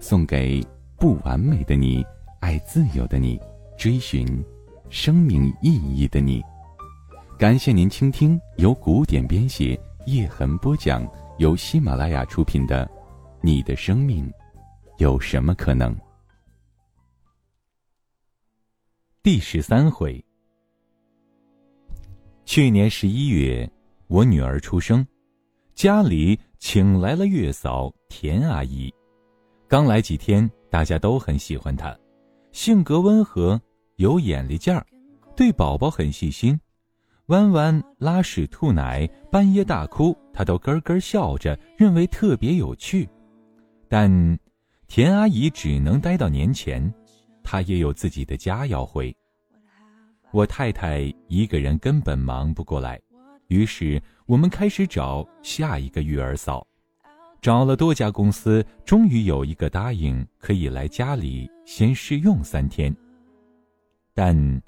送给不完美的你，爱自由的你，追寻生命意义的你。感谢您倾听由古典编写、叶痕播讲、由喜马拉雅出品的《你的生命有什么可能》第十三回。去年十一月，我女儿出生，家里请来了月嫂田阿姨。刚来几天，大家都很喜欢她，性格温和，有眼力劲儿，对宝宝很细心。弯弯拉屎吐奶，半夜大哭，他都咯咯笑着，认为特别有趣。但田阿姨只能待到年前，她也有自己的家要回。我太太一个人根本忙不过来，于是我们开始找下一个育儿嫂，找了多家公司，终于有一个答应可以来家里先试用三天，但。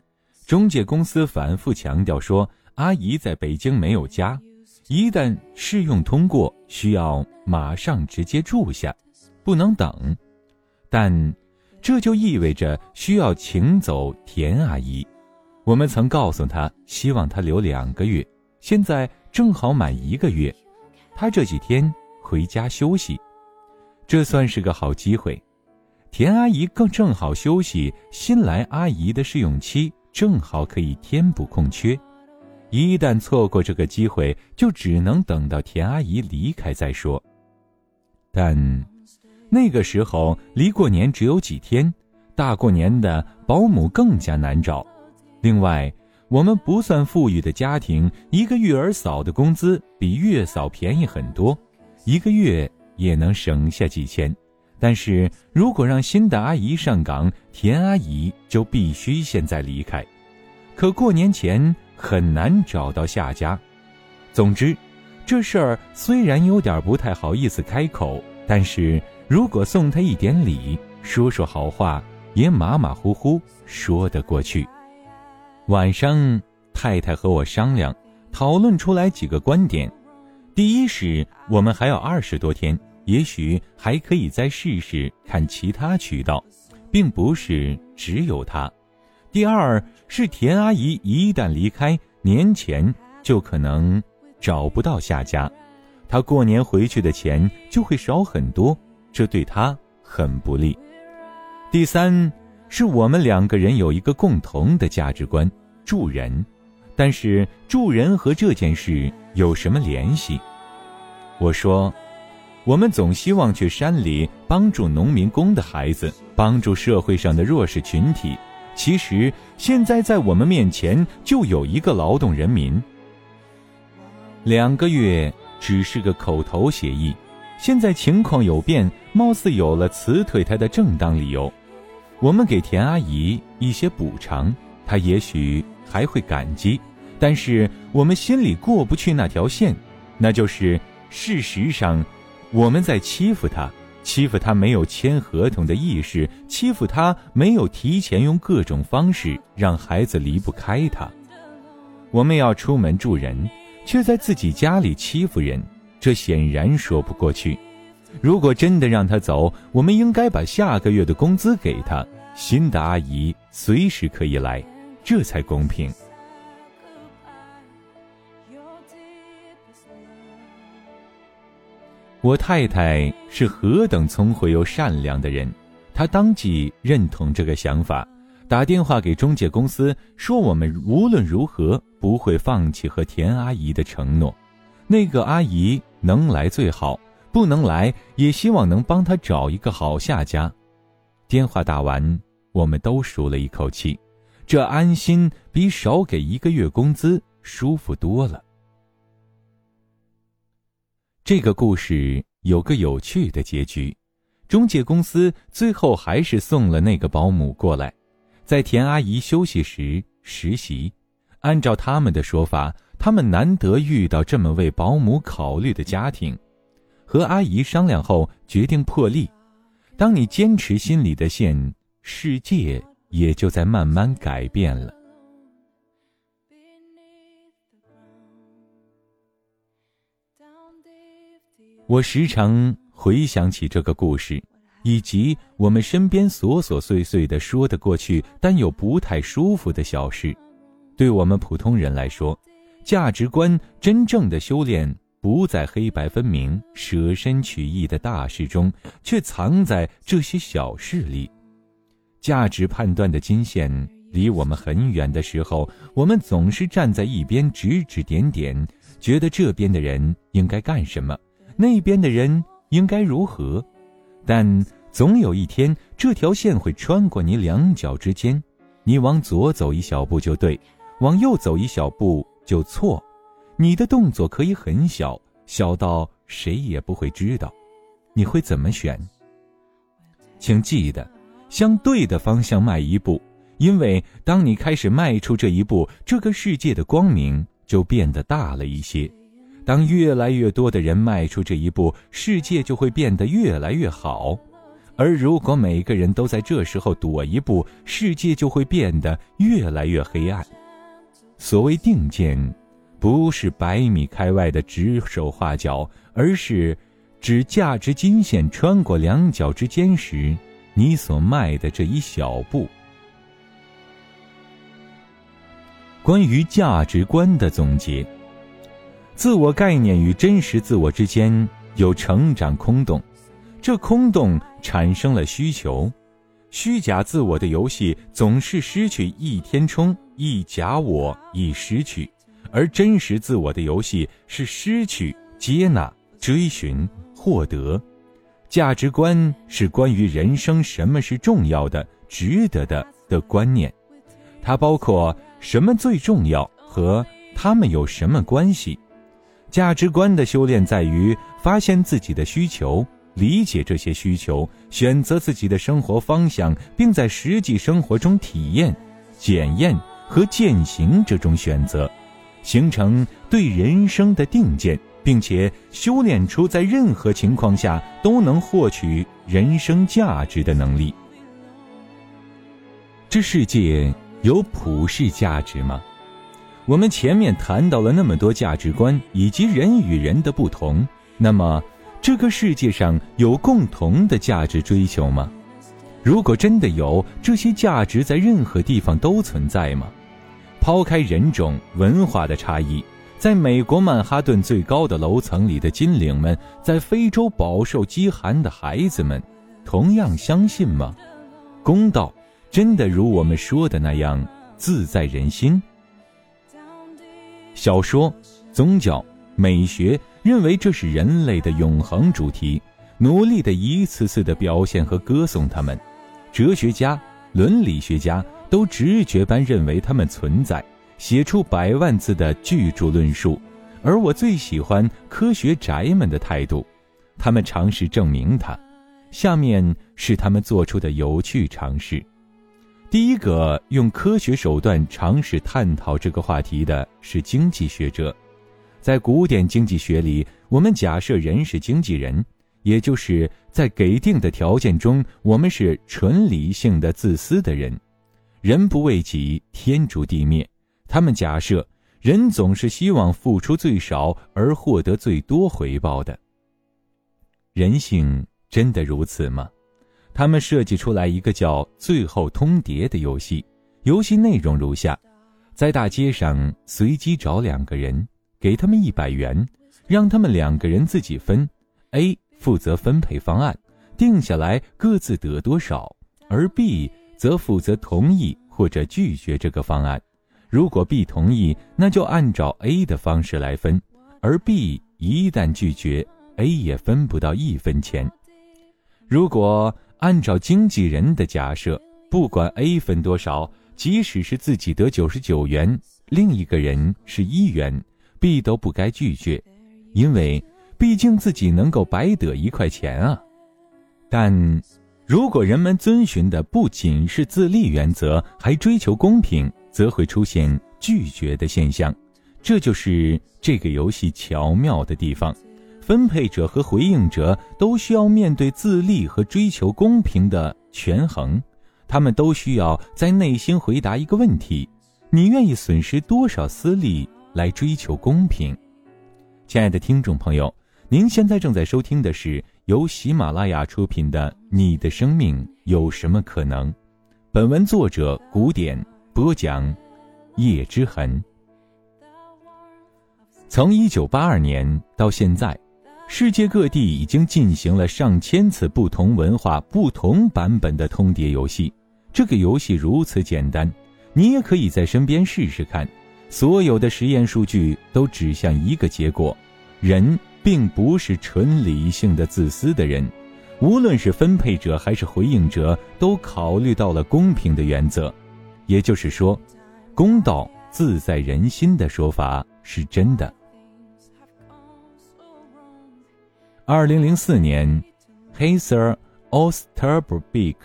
中介公司反复强调说，阿姨在北京没有家，一旦试用通过，需要马上直接住下，不能等。但这就意味着需要请走田阿姨。我们曾告诉她，希望她留两个月，现在正好满一个月，她这几天回家休息，这算是个好机会。田阿姨更正好休息，新来阿姨的试用期。正好可以填补空缺，一旦错过这个机会，就只能等到田阿姨离开再说。但那个时候离过年只有几天，大过年的保姆更加难找。另外，我们不算富裕的家庭，一个育儿嫂的工资比月嫂便宜很多，一个月也能省下几千。但是如果让新的阿姨上岗，田阿姨就必须现在离开。可过年前很难找到下家。总之，这事儿虽然有点不太好意思开口，但是如果送她一点礼，说说好话，也马马虎虎说得过去。晚上，太太和我商量，讨论出来几个观点：第一是，我们还有二十多天。也许还可以再试试看其他渠道，并不是只有他。第二是田阿姨一旦离开，年前就可能找不到下家，她过年回去的钱就会少很多，这对她很不利。第三是我们两个人有一个共同的价值观：助人。但是助人和这件事有什么联系？我说。我们总希望去山里帮助农民工的孩子，帮助社会上的弱势群体。其实现在在我们面前就有一个劳动人民。两个月只是个口头协议，现在情况有变，貌似有了辞退他的正当理由。我们给田阿姨一些补偿，她也许还会感激。但是我们心里过不去那条线，那就是事实上。我们在欺负他，欺负他没有签合同的意识，欺负他没有提前用各种方式让孩子离不开他。我们要出门助人，却在自己家里欺负人，这显然说不过去。如果真的让他走，我们应该把下个月的工资给他，新的阿姨随时可以来，这才公平。我太太是何等聪慧又善良的人，她当即认同这个想法，打电话给中介公司说：“我们无论如何不会放弃和田阿姨的承诺。那个阿姨能来最好，不能来也希望能帮她找一个好下家。”电话打完，我们都舒了一口气，这安心比少给一个月工资舒服多了。这个故事有个有趣的结局，中介公司最后还是送了那个保姆过来，在田阿姨休息时实习。按照他们的说法，他们难得遇到这么为保姆考虑的家庭，和阿姨商量后决定破例。当你坚持心里的线，世界也就在慢慢改变了。我时常回想起这个故事，以及我们身边琐琐碎碎的说得过去但又不太舒服的小事。对我们普通人来说，价值观真正的修炼不在黑白分明、舍身取义的大事中，却藏在这些小事里。价值判断的金线离我们很远的时候，我们总是站在一边指指点点，觉得这边的人应该干什么，那边的人应该如何。但总有一天，这条线会穿过你两脚之间，你往左走一小步就对。往右走一小步就错，你的动作可以很小，小到谁也不会知道。你会怎么选？请记得，向对的方向迈一步，因为当你开始迈出这一步，这个世界的光明就变得大了一些。当越来越多的人迈出这一步，世界就会变得越来越好。而如果每个人都在这时候躲一步，世界就会变得越来越黑暗。所谓定见，不是百米开外的指手画脚，而是指价值金线穿过两脚之间时，你所迈的这一小步。关于价值观的总结：自我概念与真实自我之间有成长空洞，这空洞产生了需求。虚假自我的游戏总是失去一天冲一假我一失去，而真实自我的游戏是失去接纳追寻获得。价值观是关于人生什么是重要的、值得的的观念，它包括什么最重要和他们有什么关系。价值观的修炼在于发现自己的需求。理解这些需求，选择自己的生活方向，并在实际生活中体验、检验和践行这种选择，形成对人生的定见，并且修炼出在任何情况下都能获取人生价值的能力。这世界有普世价值吗？我们前面谈到了那么多价值观以及人与人的不同，那么。这个世界上有共同的价值追求吗？如果真的有，这些价值在任何地方都存在吗？抛开人种文化的差异，在美国曼哈顿最高的楼层里的金领们，在非洲饱受饥寒的孩子们，同样相信吗？公道真的如我们说的那样自在人心？小说、宗教、美学。认为这是人类的永恒主题，努力的一次次的表现和歌颂他们。哲学家、伦理学家都直觉般认为他们存在，写出百万字的巨著论述。而我最喜欢科学宅们的态度，他们尝试证明它。下面是他们做出的有趣尝试。第一个用科学手段尝试探讨这个话题的是经济学者。在古典经济学里，我们假设人是经纪人，也就是在给定的条件中，我们是纯理性的、自私的人。人不为己，天诛地灭。他们假设人总是希望付出最少而获得最多回报的。人性真的如此吗？他们设计出来一个叫“最后通牒”的游戏，游戏内容如下：在大街上随机找两个人。给他们一百元，让他们两个人自己分。A 负责分配方案，定下来各自得多少，而 B 则负责同意或者拒绝这个方案。如果 B 同意，那就按照 A 的方式来分；而 B 一旦拒绝，A 也分不到一分钱。如果按照经纪人的假设，不管 A 分多少，即使是自己得九十九元，另一个人是一元。B 都不该拒绝，因为毕竟自己能够白得一块钱啊。但如果人们遵循的不仅是自利原则，还追求公平，则会出现拒绝的现象。这就是这个游戏巧妙的地方。分配者和回应者都需要面对自利和追求公平的权衡，他们都需要在内心回答一个问题：你愿意损失多少私利来追求公平？亲爱的听众朋友，您现在正在收听的是由喜马拉雅出品的《你的生命有什么可能》，本文作者古典播讲，叶之痕。从一九八二年到现在。世界各地已经进行了上千次不同文化、不同版本的通牒游戏。这个游戏如此简单，你也可以在身边试试看。所有的实验数据都指向一个结果：人并不是纯理性的自私的人。无论是分配者还是回应者，都考虑到了公平的原则。也就是说，公道自在人心的说法是真的。二零零四年，Heather Osterberg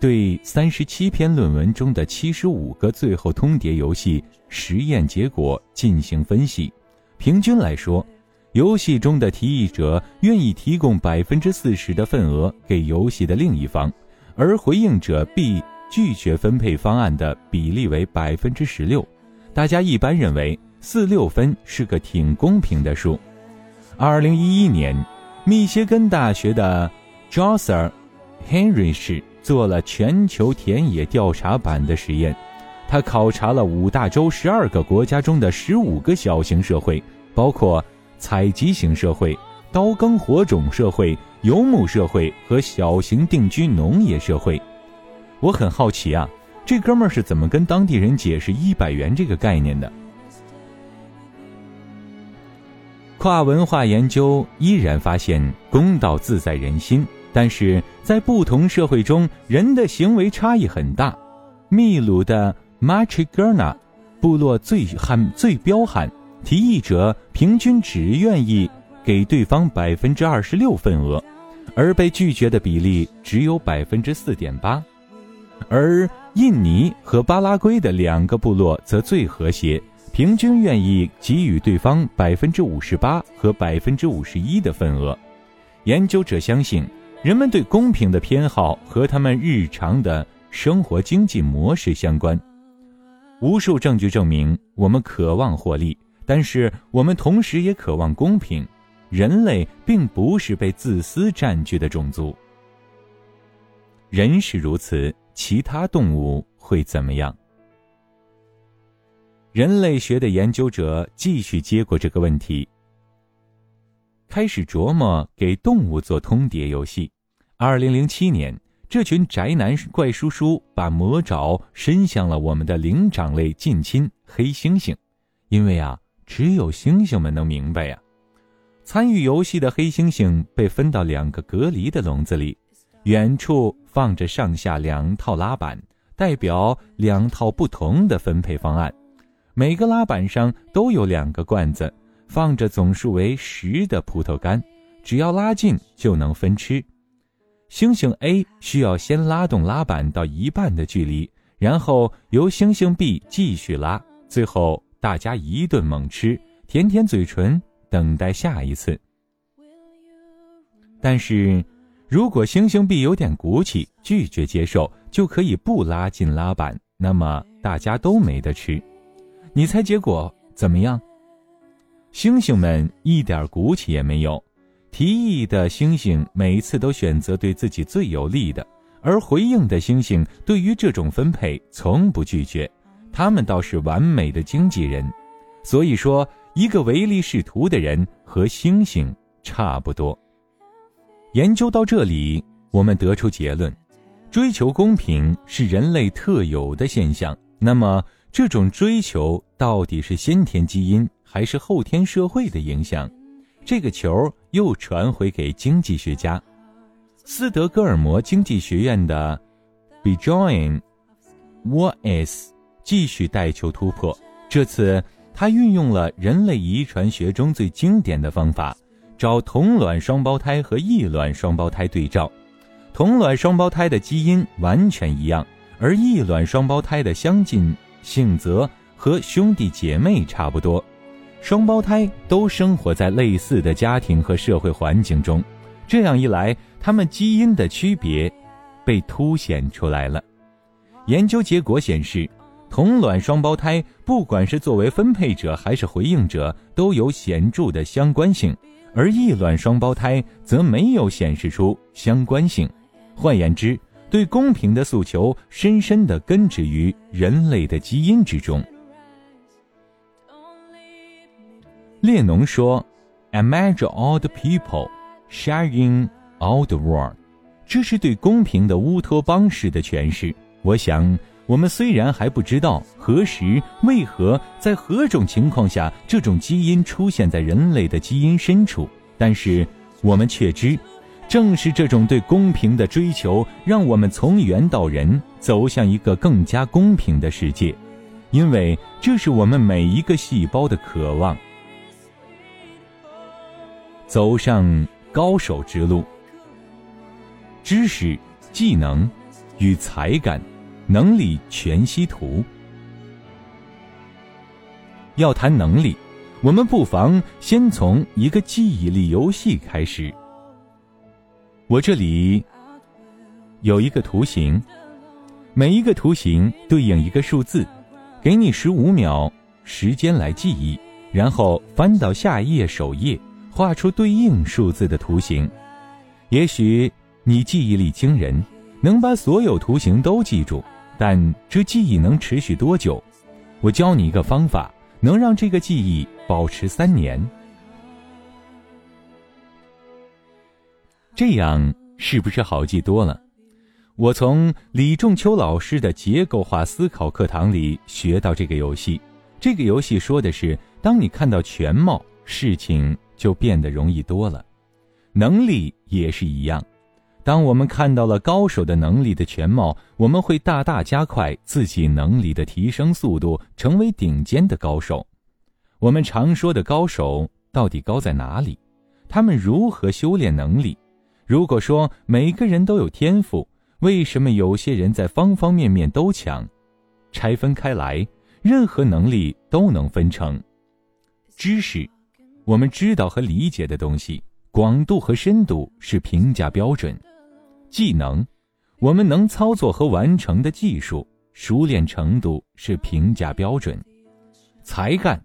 对三十七篇论文中的七十五个最后通牒游戏实验结果进行分析。平均来说，游戏中的提议者愿意提供百分之四十的份额给游戏的另一方，而回应者必拒绝分配方案的比例为百分之十六。大家一般认为四六分是个挺公平的数。二零一一年。密歇根大学的 Josser Henry 氏做了全球田野调查版的实验，他考察了五大洲十二个国家中的十五个小型社会，包括采集型社会、刀耕火种社会、游牧社会和小型定居农业社会。我很好奇啊，这哥们儿是怎么跟当地人解释一百元这个概念的？跨文化研究依然发现，公道自在人心，但是在不同社会中，人的行为差异很大。秘鲁的 Machigerna 部落最悍、最彪悍，提议者平均只愿意给对方百分之二十六份额，而被拒绝的比例只有百分之四点八。而印尼和巴拉圭的两个部落则最和谐。平均愿意给予对方百分之五十八和百分之五十一的份额。研究者相信，人们对公平的偏好和他们日常的生活经济模式相关。无数证据证明，我们渴望获利，但是我们同时也渴望公平。人类并不是被自私占据的种族。人是如此，其他动物会怎么样？人类学的研究者继续接过这个问题，开始琢磨给动物做通牒游戏。二零零七年，这群宅男怪叔叔把魔爪伸向了我们的灵长类近亲黑猩猩，因为啊，只有猩猩们能明白呀。参与游戏的黑猩猩被分到两个隔离的笼子里，远处放着上下两套拉板，代表两套不同的分配方案。每个拉板上都有两个罐子，放着总数为十的葡萄干，只要拉近就能分吃。猩猩 A 需要先拉动拉板到一半的距离，然后由猩猩 B 继续拉，最后大家一顿猛吃，舔舔嘴唇，等待下一次。但是，如果猩猩 B 有点骨气，拒绝接受，就可以不拉进拉板，那么大家都没得吃。你猜结果怎么样？猩猩们一点骨气也没有，提议的猩猩每次都选择对自己最有利的，而回应的猩猩对于这种分配从不拒绝，他们倒是完美的经纪人。所以说，一个唯利是图的人和猩猩差不多。研究到这里，我们得出结论：追求公平是人类特有的现象。那么。这种追求到底是先天基因还是后天社会的影响？这个球又传回给经济学家，斯德哥尔摩经济学院的 Bjorn Waes 继续带球突破。这次他运用了人类遗传学中最经典的方法，找同卵双胞胎和异卵双胞胎对照，同卵双胞胎的基因完全一样，而异卵双胞胎的相近性则和兄弟姐妹差不多。双胞胎都生活在类似的家庭和社会环境中，这样一来，他们基因的区别被凸显出来了。研究结果显示，同卵双胞胎不管是作为分配者还是回应者，都有显著的相关性，而异卵双胞胎则没有显示出相关性。换言之，对公平的诉求深深地根植于人类的基因之中。列侬说：“Imagine all the people sharing all the world。”这是对公平的乌托邦式的诠释。我想，我们虽然还不知道何时、为何、在何种情况下这种基因出现在人类的基因深处，但是我们却知，正是这种对公平的追求，让我们从猿到人走向一个更加公平的世界，因为这是我们每一个细胞的渴望。走上高手之路，知识、技能与才干、能力全息图。要谈能力，我们不妨先从一个记忆力游戏开始。我这里有一个图形，每一个图形对应一个数字，给你十五秒时间来记忆，然后翻到下一页首页。画出对应数字的图形，也许你记忆力惊人，能把所有图形都记住，但这记忆能持续多久？我教你一个方法，能让这个记忆保持三年。这样是不是好记多了？我从李仲秋老师的结构化思考课堂里学到这个游戏。这个游戏说的是，当你看到全貌，事情。就变得容易多了，能力也是一样。当我们看到了高手的能力的全貌，我们会大大加快自己能力的提升速度，成为顶尖的高手。我们常说的高手到底高在哪里？他们如何修炼能力？如果说每个人都有天赋，为什么有些人在方方面面都强？拆分开来，任何能力都能分成知识。我们知道和理解的东西，广度和深度是评价标准；技能，我们能操作和完成的技术，熟练程度是评价标准；才干，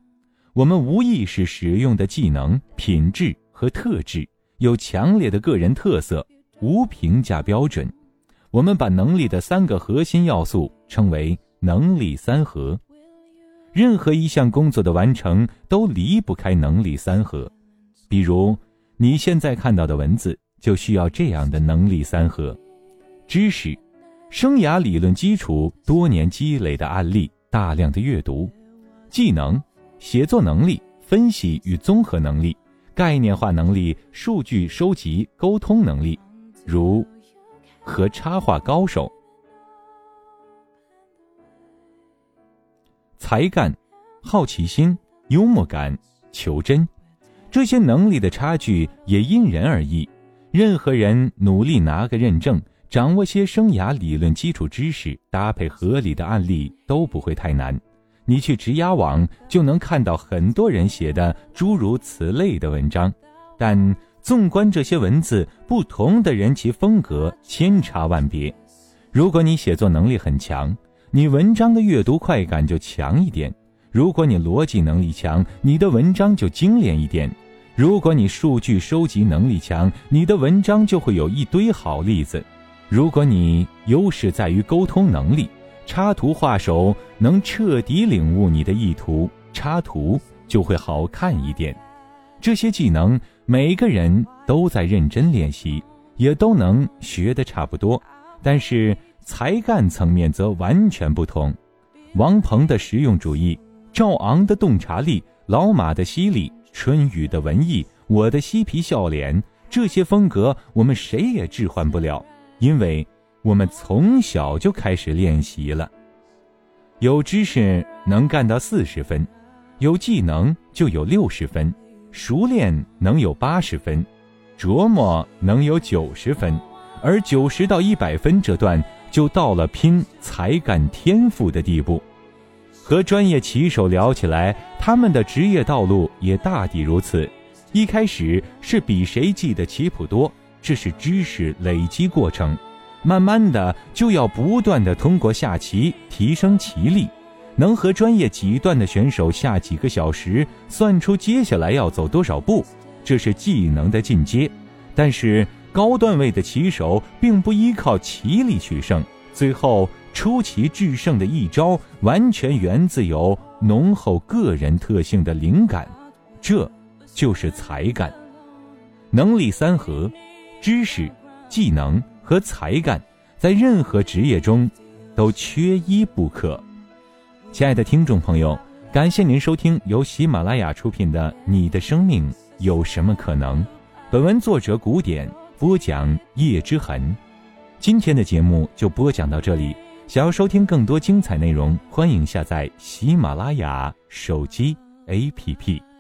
我们无意识使用的技能、品质和特质，有强烈的个人特色，无评价标准。我们把能力的三个核心要素称为能力三合。任何一项工作的完成都离不开能力三合，比如你现在看到的文字就需要这样的能力三合：知识、生涯理论基础、多年积累的案例、大量的阅读；技能、写作能力、分析与综合能力、概念化能力、数据收集、沟通能力，如和插画高手。才干、好奇心、幽默感、求真，这些能力的差距也因人而异。任何人努力拿个认证，掌握些生涯理论基础知识，搭配合理的案例，都不会太难。你去职涯网就能看到很多人写的诸如此类的文章。但纵观这些文字，不同的人其风格千差万别。如果你写作能力很强，你文章的阅读快感就强一点，如果你逻辑能力强，你的文章就精炼一点；如果你数据收集能力强，你的文章就会有一堆好例子；如果你优势在于沟通能力，插图画手能彻底领悟你的意图，插图就会好看一点。这些技能每个人都在认真练习，也都能学得差不多，但是。才干层面则完全不同，王鹏的实用主义，赵昂的洞察力，老马的犀利，春雨的文艺，我的嬉皮笑脸，这些风格我们谁也置换不了，因为我们从小就开始练习了。有知识能干到四十分，有技能就有六十分，熟练能有八十分，琢磨能有九十分。而九十到一百分这段就到了拼才干天赋的地步。和专业棋手聊起来，他们的职业道路也大抵如此。一开始是比谁记得棋谱多，这是知识累积过程。慢慢的就要不断的通过下棋提升棋力，能和专业几段的选手下几个小时，算出接下来要走多少步，这是技能的进阶。但是高段位的棋手并不依靠棋力取胜，最后出奇制胜的一招，完全源自有浓厚个人特性的灵感，这。就是才干，能力三合，知识、技能和才干，在任何职业中都缺一不可。亲爱的听众朋友，感谢您收听由喜马拉雅出品的《你的生命有什么可能》，本文作者古典播讲叶之痕。今天的节目就播讲到这里，想要收听更多精彩内容，欢迎下载喜马拉雅手机 APP。